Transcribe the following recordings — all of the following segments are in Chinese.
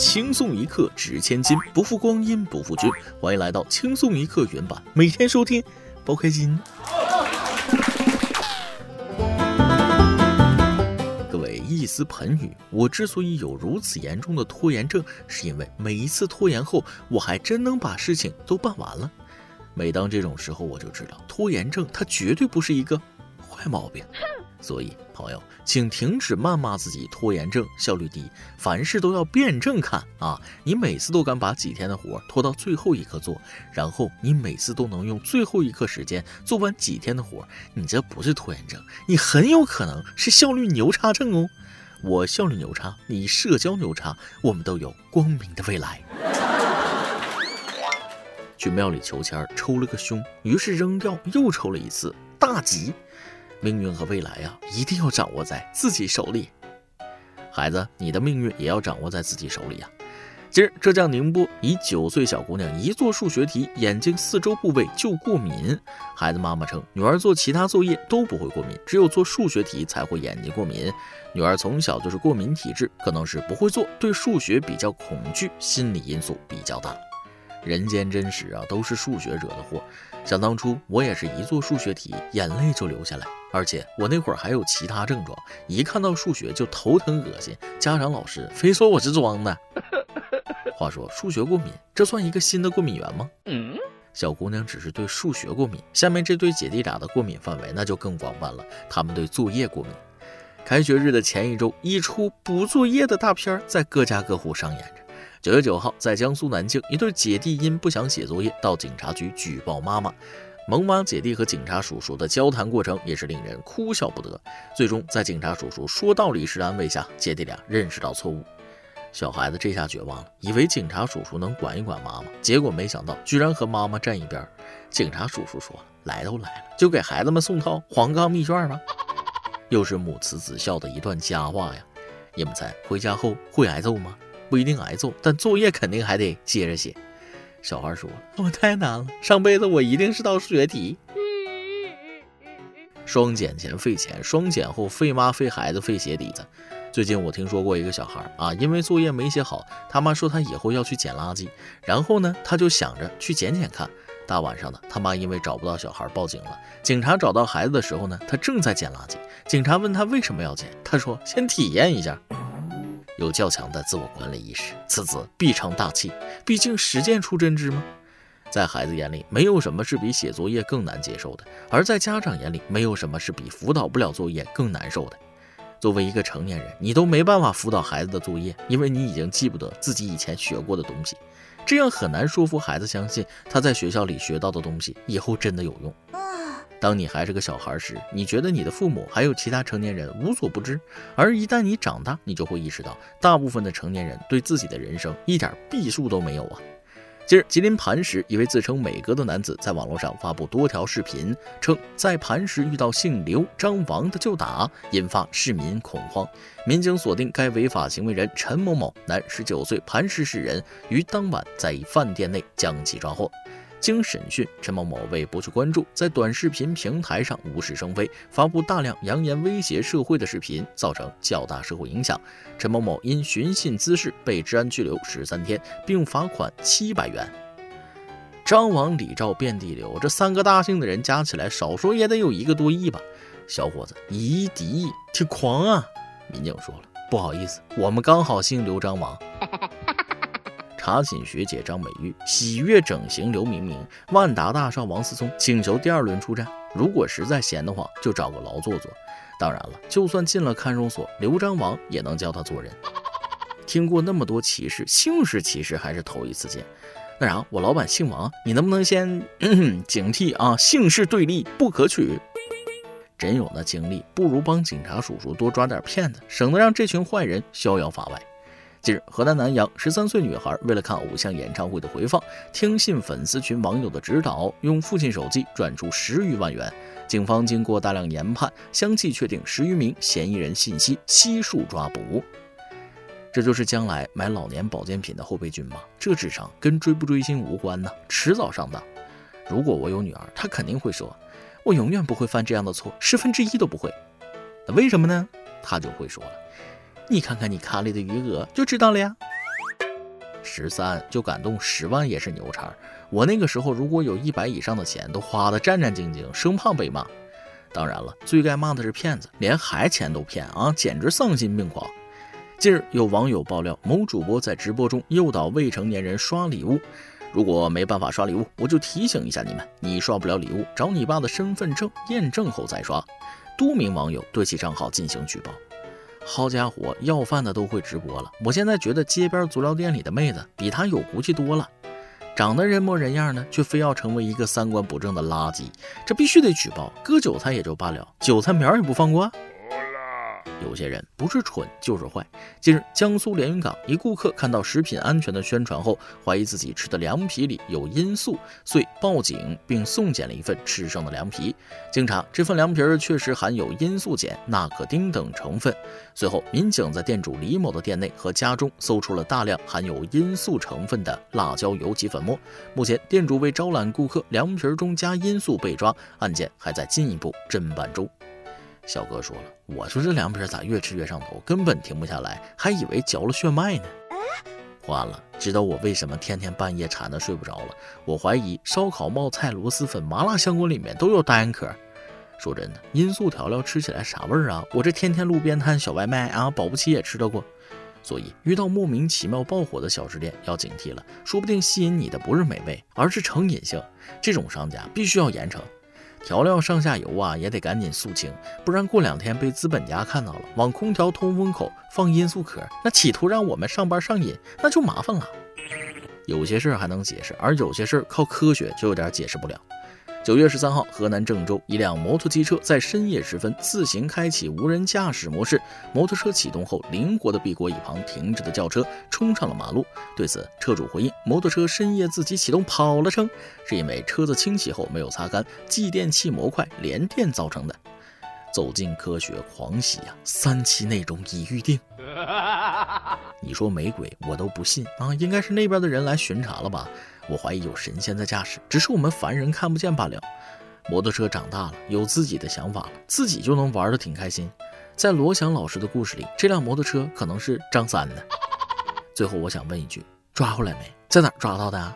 轻松一刻值千金，不负光阴不负君。欢迎来到轻松一刻原版，每天收听，包开心。各位一丝盆语，我之所以有如此严重的拖延症，是因为每一次拖延后，我还真能把事情都办完了。每当这种时候，我就知道拖延症它绝对不是一个坏毛病。哼所以，朋友，请停止谩骂自己拖延症、效率低，凡事都要辩证看啊！你每次都敢把几天的活拖到最后一刻做，然后你每次都能用最后一刻时间做完几天的活，你这不是拖延症，你很有可能是效率牛叉症哦！我效率牛叉，你社交牛叉，我们都有光明的未来。去庙里求签，抽了个凶，于是扔掉，又抽了一次，大吉。命运和未来呀，一定要掌握在自己手里。孩子，你的命运也要掌握在自己手里呀。今儿浙江宁波一九岁小姑娘一做数学题，眼睛四周部位就过敏。孩子妈妈称，女儿做其他作业都不会过敏，只有做数学题才会眼睛过敏。女儿从小就是过敏体质，可能是不会做，对数学比较恐惧，心理因素比较大。人间真实啊，都是数学惹的祸。想当初我也是一做数学题，眼泪就流下来。而且我那会儿还有其他症状，一看到数学就头疼恶心，家长老师非说我是装的。话说数学过敏，这算一个新的过敏源吗？嗯，小姑娘只是对数学过敏，下面这对姐弟俩的过敏范围那就更广泛了，他们对作业过敏。开学日的前一周，一出补作业的大片在各家各户上演着。九月九号，在江苏南京，一对姐弟因不想写作业，到警察局举报妈妈。萌娃姐弟和警察叔叔的交谈过程也是令人哭笑不得。最终，在警察叔叔说道理式的安慰下，姐弟俩认识到错误。小孩子这下绝望了，以为警察叔叔能管一管妈妈，结果没想到居然和妈妈站一边。警察叔叔说：“来都来了，就给孩子们送套黄冈密卷吧。”又是母慈子孝的一段佳话呀。你们猜，回家后会挨揍吗？不一定挨揍，但作业肯定还得接着写。小孩说：“我太难了，上辈子我一定是道数学题。双减前费钱，双减后费妈费孩子费鞋底子。最近我听说过一个小孩啊，因为作业没写好，他妈说他以后要去捡垃圾，然后呢，他就想着去捡捡看。大晚上的，他妈因为找不到小孩报警了。警察找到孩子的时候呢，他正在捡垃圾。警察问他为什么要捡，他说先体验一下。”有较强的自我管理意识，此子必成大器。毕竟实践出真知吗？在孩子眼里，没有什么是比写作业更难接受的；而在家长眼里，没有什么是比辅导不了作业更难受的。作为一个成年人，你都没办法辅导孩子的作业，因为你已经记不得自己以前学过的东西，这样很难说服孩子相信他在学校里学到的东西以后真的有用。当你还是个小孩时，你觉得你的父母还有其他成年人无所不知；而一旦你长大，你就会意识到，大部分的成年人对自己的人生一点避数都没有啊。近日，吉林磐石一位自称美哥的男子在网络上发布多条视频，称在磐石遇到姓刘、张王的就打，引发市民恐慌。民警锁定该违法行为人陈某某，男，十九岁，磐石市人，于当晚在一饭店内将其抓获。经审讯，陈某某为博取关注，在短视频平台上无事生非，发布大量扬言威胁社会的视频，造成较大社会影响。陈某某因寻衅滋事被治安拘留十三天，并罚款七百元。张王李赵遍地流，这三个大姓的人加起来，少说也得有一个多亿吧？小伙子，一敌意，挺狂啊！民警说了，不好意思，我们刚好姓刘张王。查寝学姐张美玉，喜悦整形刘明明，万达大少王思聪请求第二轮出战。如果实在闲得慌，就找个劳作做。当然了，就算进了看守所，刘张王也能教他做人。听过那么多歧视，姓氏歧视还是头一次见。那啥，我老板姓王，你能不能先警惕啊？姓氏对立不可取。真有那精力，不如帮警察叔叔多抓点骗子，省得让这群坏人逍遥法外。近日，河南南阳十三岁女孩为了看偶像演唱会的回放，听信粉丝群网友的指导，用父亲手机转出十余万元。警方经过大量研判，相继确定十余名嫌疑人信息，悉数抓捕。这就是将来买老年保健品的后备军吗？这智商跟追不追星无关呢，迟早上当。如果我有女儿，她肯定会说：“我永远不会犯这样的错，十分之一都不会。”那为什么呢？她就会说了。你看看你卡里的余额就知道了呀。十三，就敢动十万也是牛叉。我那个时候如果有一百以上的钱，都花的战战兢兢，生怕被骂。当然了，最该骂的是骗子，连孩钱都骗啊，简直丧心病狂。近日有网友爆料，某主播在直播中诱导未成年人刷礼物，如果没办法刷礼物，我就提醒一下你们，你刷不了礼物，找你爸的身份证验证后再刷。多名网友对其账号进行举报。好家伙，要饭的都会直播了，我现在觉得街边足疗店里的妹子比他有骨气多了。长得人模人样的，却非要成为一个三观不正的垃圾，这必须得举报。割韭菜也就罢了，韭菜苗也不放过。有些人不是蠢就是坏。近日，江苏连云港一顾客看到食品安全的宣传后，怀疑自己吃的凉皮里有罂粟，遂报警并送检了一份吃剩的凉皮。经查，这份凉皮儿确实含有罂粟碱、纳可丁等成分。随后，民警在店主李某的店内和家中搜出了大量含有罂粟成分的辣椒油及粉末。目前，店主为招揽顾客，凉皮中加罂粟被抓，案件还在进一步侦办中。小哥说了，我说这凉皮咋越吃越上头，根本停不下来，还以为嚼了血脉呢。完了，知道我为什么天天半夜馋的睡不着了。我怀疑烧烤、冒菜、螺蛳粉、麻辣香锅里面都有单壳。说真的，罂粟调料吃起来啥味儿啊？我这天天路边摊小外卖啊，保不齐也吃到过。所以遇到莫名其妙爆火的小吃店要警惕了，说不定吸引你的不是美味，而是成瘾性。这种商家必须要严惩。调料上下游啊，也得赶紧肃清，不然过两天被资本家看到了，往空调通风口放罂粟壳，那企图让我们上班上瘾，那就麻烦了。有些事儿还能解释，而有些事儿靠科学就有点解释不了。九月十三号，河南郑州一辆摩托机车在深夜时分自行开启无人驾驶模式，摩托车启动后灵活地避过一旁停着的轿车，冲上了马路。对此，车主回应：摩托车深夜自己启动跑了，称是因为车子清洗后没有擦干，继电器模块连电造成的。走进科学，狂喜呀！三期内容已预定。你说没鬼，我都不信啊！应该是那边的人来巡查了吧？我怀疑有神仙在驾驶，只是我们凡人看不见罢了。摩托车长大了，有自己的想法了，自己就能玩得挺开心。在罗翔老师的故事里，这辆摩托车可能是张三的。最后，我想问一句：抓回来没？在哪儿抓到的？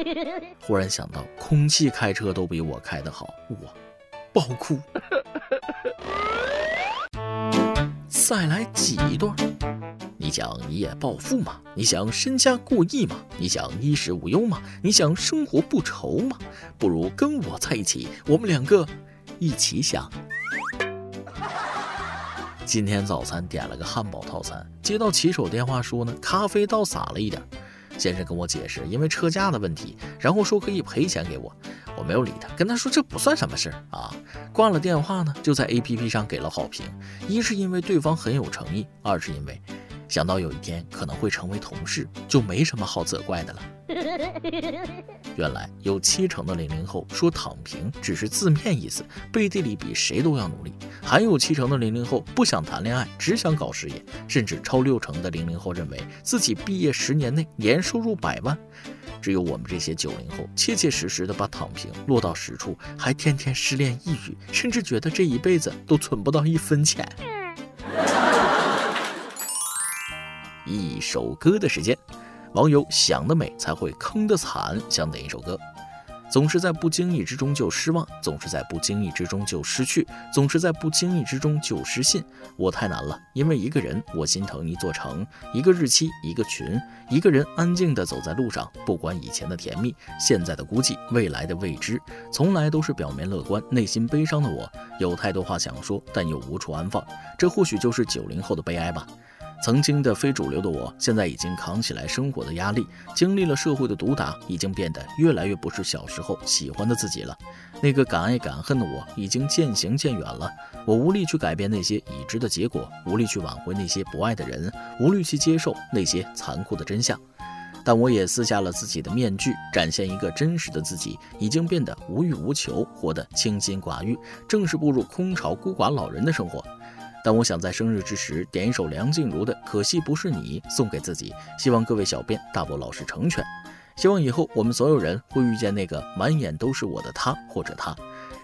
忽然想到，空气开车都比我开得好，我爆哭。再来挤一段。你想一夜暴富吗？你想身家过亿吗？你想衣食无忧吗？你想生活不愁吗？不如跟我在一起，我们两个一起想。今天早餐点了个汉堡套餐，接到骑手电话说呢，咖啡倒洒了一点。先生跟我解释，因为车架的问题，然后说可以赔钱给我。我没有理他，跟他说这不算什么事儿啊。挂了电话呢，就在 APP 上给了好评。一是因为对方很有诚意，二是因为想到有一天可能会成为同事，就没什么好责怪的了。原来有七成的零零后说躺平只是字面意思，背地里比谁都要努力。还有七成的零零后不想谈恋爱，只想搞事业，甚至超六成的零零后认为自己毕业十年内年收入百万。只有我们这些九零后，切切实实的把躺平落到实处，还天天失恋抑郁，甚至觉得这一辈子都存不到一分钱。一首歌的时间，网友想得美才会坑得惨，想哪一首歌。总是在不经意之中就失望，总是在不经意之中就失去，总是在不经意之中就失信。我太难了，因为一个人，我心疼一座城，一个日期，一个群，一个人安静地走在路上，不管以前的甜蜜，现在的孤寂，未来的未知，从来都是表面乐观，内心悲伤的我，有太多话想说，但又无处安放。这或许就是九零后的悲哀吧。曾经的非主流的我，现在已经扛起来生活的压力，经历了社会的毒打，已经变得越来越不是小时候喜欢的自己了。那个敢爱敢恨的我，已经渐行渐远了。我无力去改变那些已知的结果，无力去挽回那些不爱的人，无力去接受那些残酷的真相。但我也撕下了自己的面具，展现一个真实的自己，已经变得无欲无求，活得清心寡欲，正式步入空巢孤寡老人的生活。但我想在生日之时点一首梁静茹的《可惜不是你》送给自己，希望各位小编大伯老师成全。希望以后我们所有人会遇见那个满眼都是我的他或者她。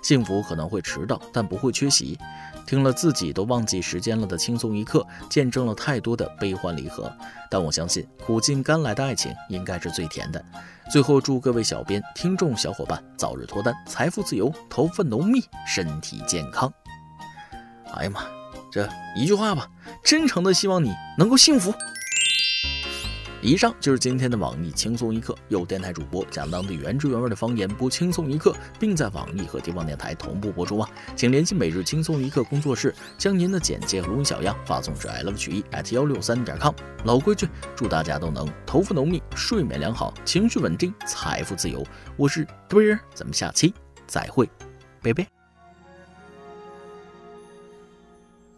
幸福可能会迟到，但不会缺席。听了自己都忘记时间了的轻松一刻，见证了太多的悲欢离合。但我相信，苦尽甘来的爱情应该是最甜的。最后，祝各位小编、听众小伙伴早日脱单，财富自由，头发浓密，身体健康。哎呀妈，这一句话吧，真诚的希望你能够幸福。以上就是今天的网易轻松一刻，有电台主播讲当地原汁原味的方言播轻松一刻，并在网易和地方电台同步播出啊！请联系每日轻松一刻工作室，将您的简介和录音小样发送至 i love 曲艺 at 幺六三点 com。老规矩，祝大家都能头发浓密，睡眠良好，情绪稳定，财富自由。我是墩儿，咱们下期再会，拜拜。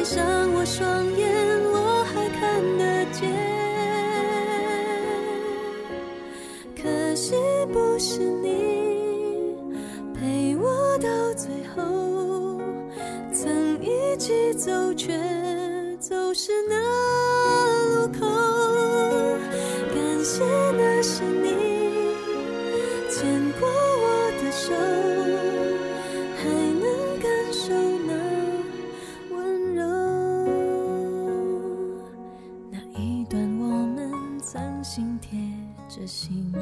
闭上我双眼，我还看得见。可惜不是你陪我到最后，曾一起走，却心贴着心。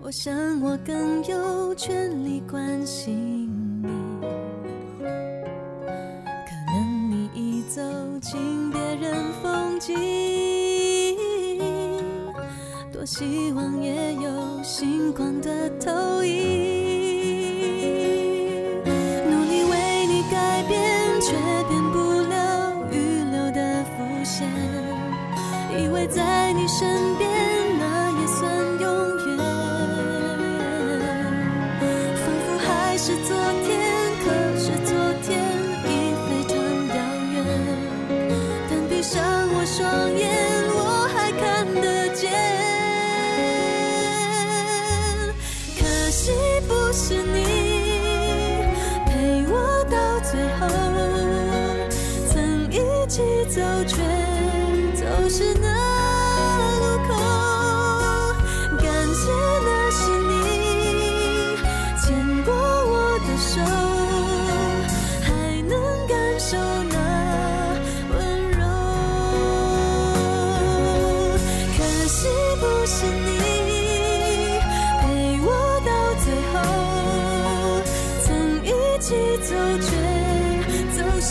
我想，我更有权利关心。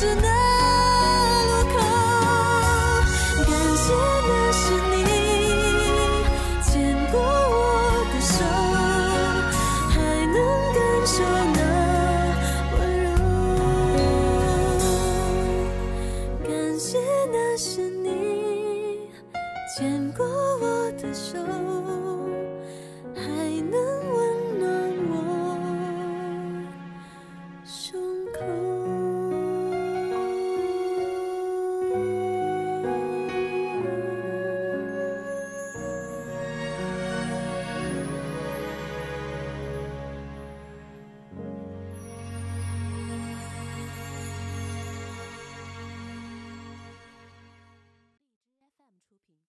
却走失那。